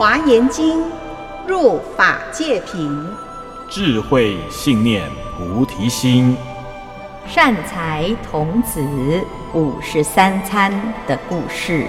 华严经，入法界品，智慧信念菩提心，善财童子五十三参的故事。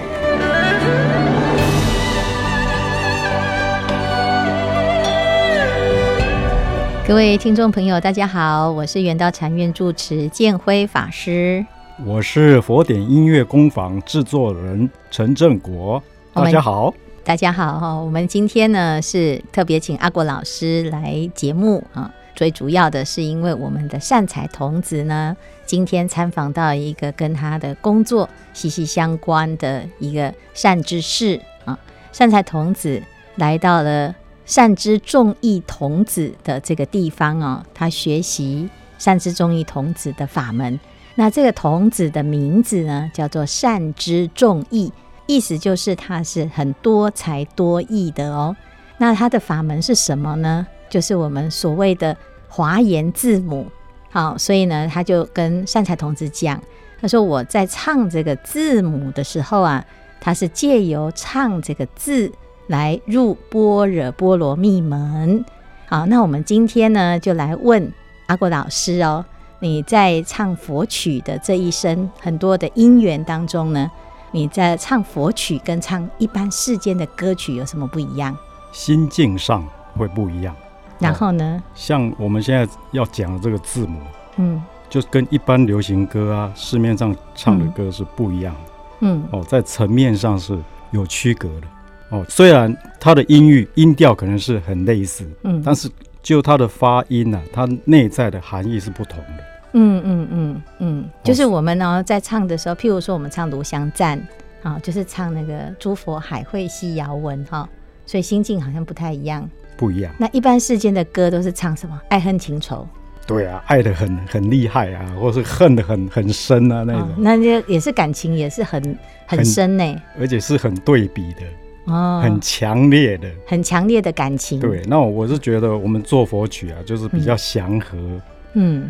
各位听众朋友，大家好，我是圆道禅院住持建辉法师，我是佛典音乐工坊制作人陈正国，大家好，大家好哈。我们今天呢是特别请阿国老师来节目啊，最主要的是因为我们的善财童子呢，今天参访到一个跟他的工作息息相关的一个善知识啊，善财童子来到了。善知众义童子的这个地方哦，他学习善知众义童子的法门。那这个童子的名字呢，叫做善知众义，意思就是他是很多才多艺的哦。那他的法门是什么呢？就是我们所谓的华严字母。好，所以呢，他就跟善财童子讲，他说我在唱这个字母的时候啊，他是借由唱这个字。来入般若波罗蜜门。好，那我们今天呢，就来问阿国老师哦，你在唱佛曲的这一生很多的因缘当中呢，你在唱佛曲跟唱一般世间的歌曲有什么不一样？心境上会不一样。然后呢？像我们现在要讲的这个字母，嗯，就跟一般流行歌啊，市面上唱的歌是不一样的。嗯，哦，在层面上是有区隔的。哦，虽然它的音域、音调可能是很类似，嗯，但是就它的发音呢、啊，它内在的含义是不同的。嗯嗯嗯嗯，就是我们呢在唱的时候，譬如说我们唱《炉香赞》啊，就是唱那个“诸佛海会悉遥闻”哈，所以心境好像不太一样。不一样。那一般世间的歌都是唱什么？爱恨情仇。对啊，爱的很很厉害啊，或是恨的很很深啊，那种。哦、那就也是感情，也是很很深呢，而且是很对比的。哦，很强烈的，很强烈的感情。对，那我是觉得我们做佛曲啊，就是比较祥和，嗯，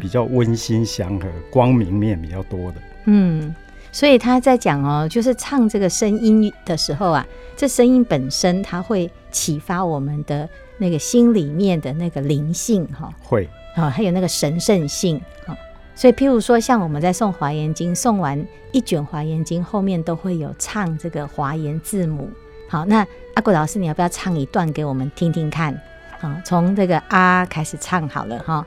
比较温馨祥和，光明面比较多的。嗯，所以他在讲哦，就是唱这个声音的时候啊，这声音本身它会启发我们的那个心里面的那个灵性哈，会啊，还有那个神圣性啊。所以譬如说，像我们在诵华严经，诵完一卷华严经，后面都会有唱这个华严字母。好，那阿古老师，你要不要唱一段给我们听听看？好，从这个啊开始唱好了哈。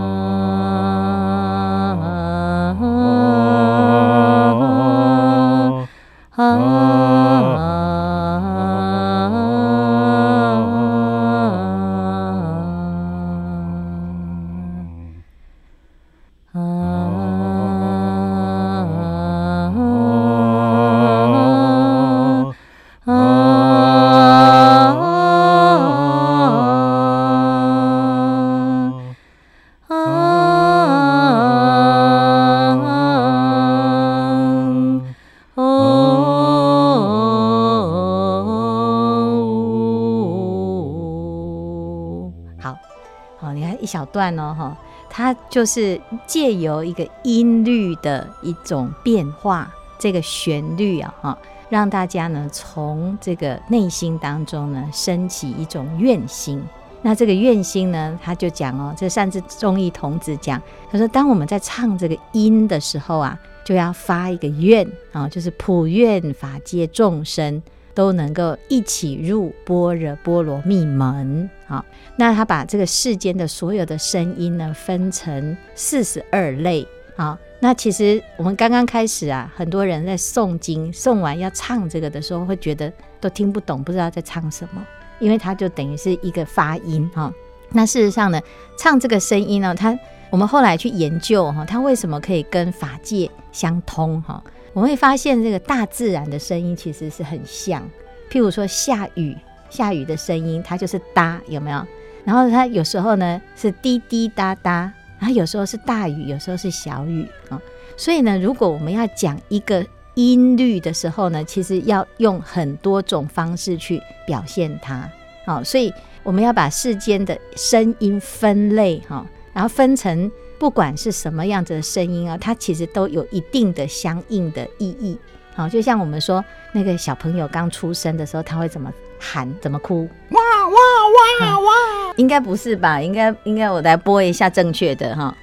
你看一小段哦，哈，它就是借由一个音律的一种变化，这个旋律啊，哈，让大家呢从这个内心当中呢升起一种愿心。那这个愿心呢，他就讲哦，这善知众义童子讲，他说，当我们在唱这个音的时候啊，就要发一个愿啊，就是普愿法界众生。都能够一起入般若波罗蜜门。好，那他把这个世间的所有的声音呢，分成四十二类。好，那其实我们刚刚开始啊，很多人在诵经诵完要唱这个的时候，会觉得都听不懂，不知道在唱什么，因为它就等于是一个发音哈。那事实上呢，唱这个声音呢，它我们后来去研究哈，它为什么可以跟法界相通哈？我们会发现，这个大自然的声音其实是很像。譬如说下雨，下雨的声音，它就是哒，有没有？然后它有时候呢是滴滴答答，然后有时候是大雨，有时候是小雨啊。所以呢，如果我们要讲一个音律的时候呢，其实要用很多种方式去表现它。好，所以我们要把世间的声音分类哈，然后分成不管是什么样子的声音啊，它其实都有一定的相应的意义。好，就像我们说那个小朋友刚出生的时候，他会怎么喊、怎么哭？哇哇哇哇！应该不是吧？应该应该我来播一下正确的哈。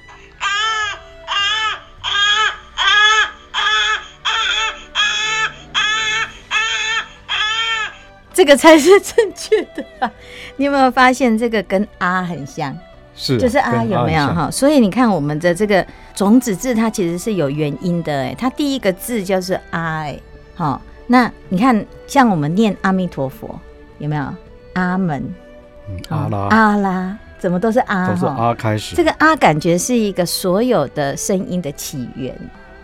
这个才是正确的吧？你有没有发现这个跟啊很像？是，就是啊，有没有哈？所以你看我们的这个种子字，它其实是有原因的哎。它第一个字就是啊哎，好，那你看像我们念阿弥陀佛，有没有阿门、嗯、阿拉阿拉，怎么都是啊？都是啊开始。这个啊感觉是一个所有的声音的起源。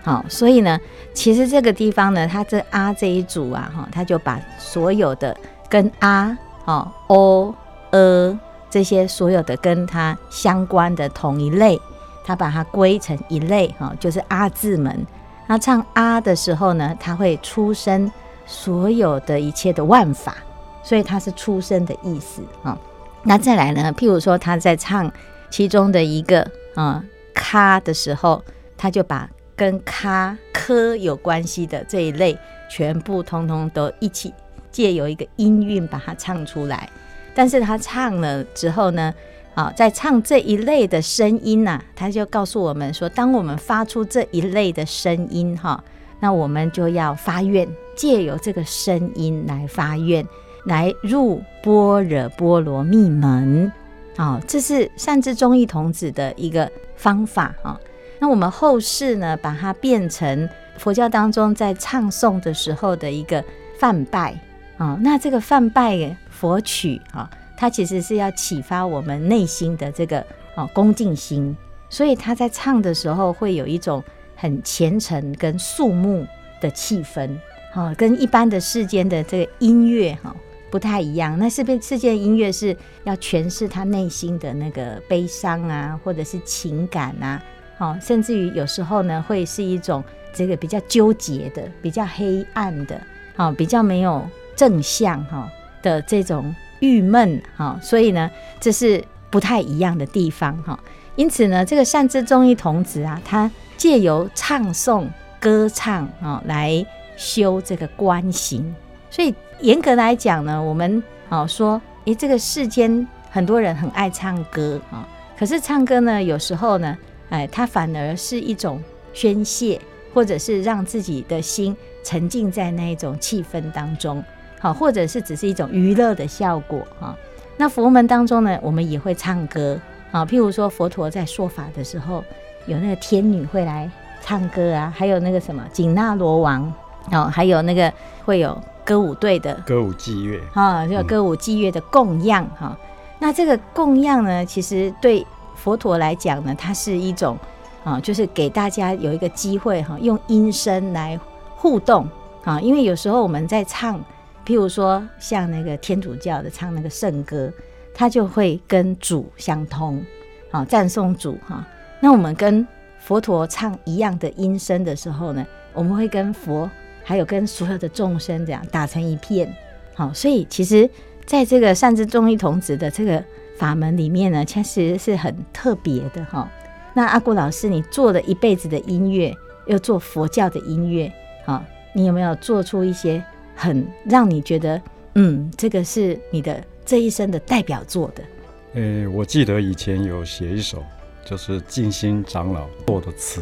好，所以呢，其实这个地方呢，它这啊这一组啊，哈，它就把所有的跟啊、哦、哦、呃这些所有的跟它相关的同一类，它把它归成一类，哈，就是阿字门。那唱啊的时候呢，它会出生所有的一切的万法，所以它是出生的意思啊。那再来呢，譬如说他在唱其中的一个啊咖的时候，他就把跟咖科有关系的这一类，全部通通都一起借由一个音韵把它唱出来。但是他唱了之后呢，啊，在唱这一类的声音呐、啊，他就告诉我们说，当我们发出这一类的声音哈，那我们就要发愿，借由这个声音来发愿，来入般若波罗蜜门。啊，这是善知忠义童子的一个方法啊。那我们后世呢，把它变成佛教当中在唱诵的时候的一个梵呗啊。那这个梵呗佛曲啊，它其实是要启发我们内心的这个啊恭敬心，所以他在唱的时候会有一种很虔诚跟肃穆的气氛啊，跟一般的世间的这个音乐哈不太一样。那是不是世间音乐是要诠释他内心的那个悲伤啊，或者是情感啊？哦，甚至于有时候呢，会是一种这个比较纠结的、比较黑暗的、好比较没有正向哈的这种郁闷哈，所以呢，这是不太一样的地方哈。因此呢，这个善知中医童子啊，他借由唱诵、歌唱啊，来修这个观行。所以严格来讲呢，我们好说，诶，这个世间很多人很爱唱歌啊，可是唱歌呢，有时候呢。哎，它反而是一种宣泄，或者是让自己的心沉浸在那一种气氛当中，好，或者是只是一种娱乐的效果哈。那佛门当中呢，我们也会唱歌啊，譬如说佛陀在说法的时候，有那个天女会来唱歌啊，还有那个什么紧那罗王哦，还有那个会有歌舞队的歌舞伎乐啊，就歌舞伎乐的供养哈。那这个供养呢，其实对。佛陀来讲呢，它是一种啊，就是给大家有一个机会哈，用音声来互动啊。因为有时候我们在唱，譬如说像那个天主教的唱那个圣歌，它就会跟主相通，啊，赞颂主哈。那我们跟佛陀唱一样的音声的时候呢，我们会跟佛还有跟所有的众生这样打成一片。好，所以其实在这个善知忠义童子的这个。法门里面呢，其实是很特别的哈。那阿古老师，你做了一辈子的音乐，又做佛教的音乐，哈，你有没有做出一些很让你觉得，嗯，这个是你的这一生的代表作的？呃，我记得以前有写一首，就是静心长老做的词，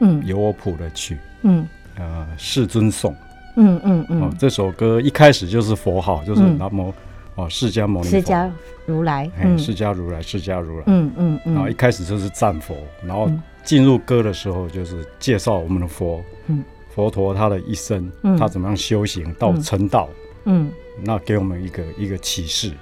嗯，由我谱的曲，嗯，呃，世尊颂，嗯嗯嗯，这首歌一开始就是佛号，就是南无。哦，释迦牟尼佛，释迦如来，嗯，释迦如来，释迦如来，嗯嗯嗯，然后一开始就是赞佛，然后进入歌的时候就是介绍我们的佛，嗯，佛陀他的一生，他怎么样修行到成道，嗯，那给我们一个一个启示，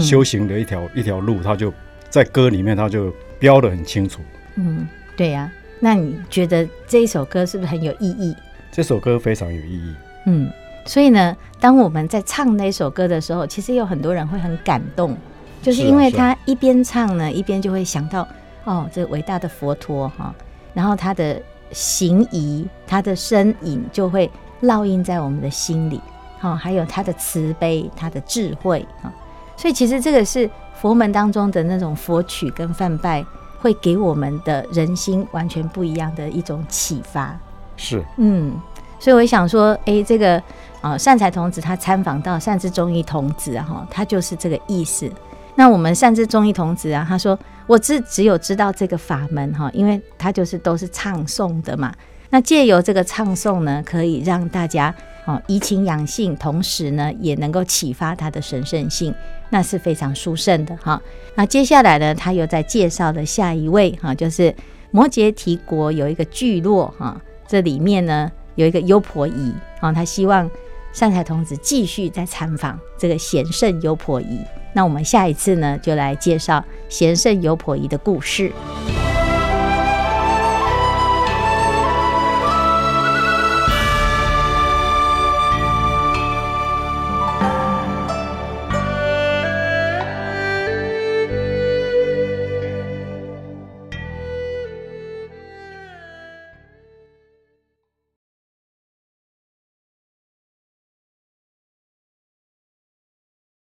修行的一条一条路，他就在歌里面他就标得很清楚，嗯，对呀，那你觉得这一首歌是不是很有意义？这首歌非常有意义，嗯。所以呢，当我们在唱那首歌的时候，其实有很多人会很感动，就是因为他一边唱呢，一边就会想到哦，这伟大的佛陀哈，然后他的形仪，他的身影就会烙印在我们的心里。好，还有他的慈悲，他的智慧啊，所以其实这个是佛门当中的那种佛曲跟梵拜，会给我们的人心完全不一样的一种启发。是，嗯，所以我想说，哎，这个啊，善财童子他参访到善知中医童子啊，哈，他就是这个意思。那我们善知中医童子啊，他说，我只只有知道这个法门哈，因为他就是都是唱诵的嘛。那借由这个唱诵呢，可以让大家。哦，怡情养性，同时呢，也能够启发他的神圣性，那是非常殊胜的哈。那接下来呢，他又在介绍了下一位哈，就是摩羯提国有一个聚落哈，这里面呢有一个优婆夷啊，他希望善财童子继续再参访这个贤圣优婆夷。那我们下一次呢，就来介绍贤圣尤婆夷的故事。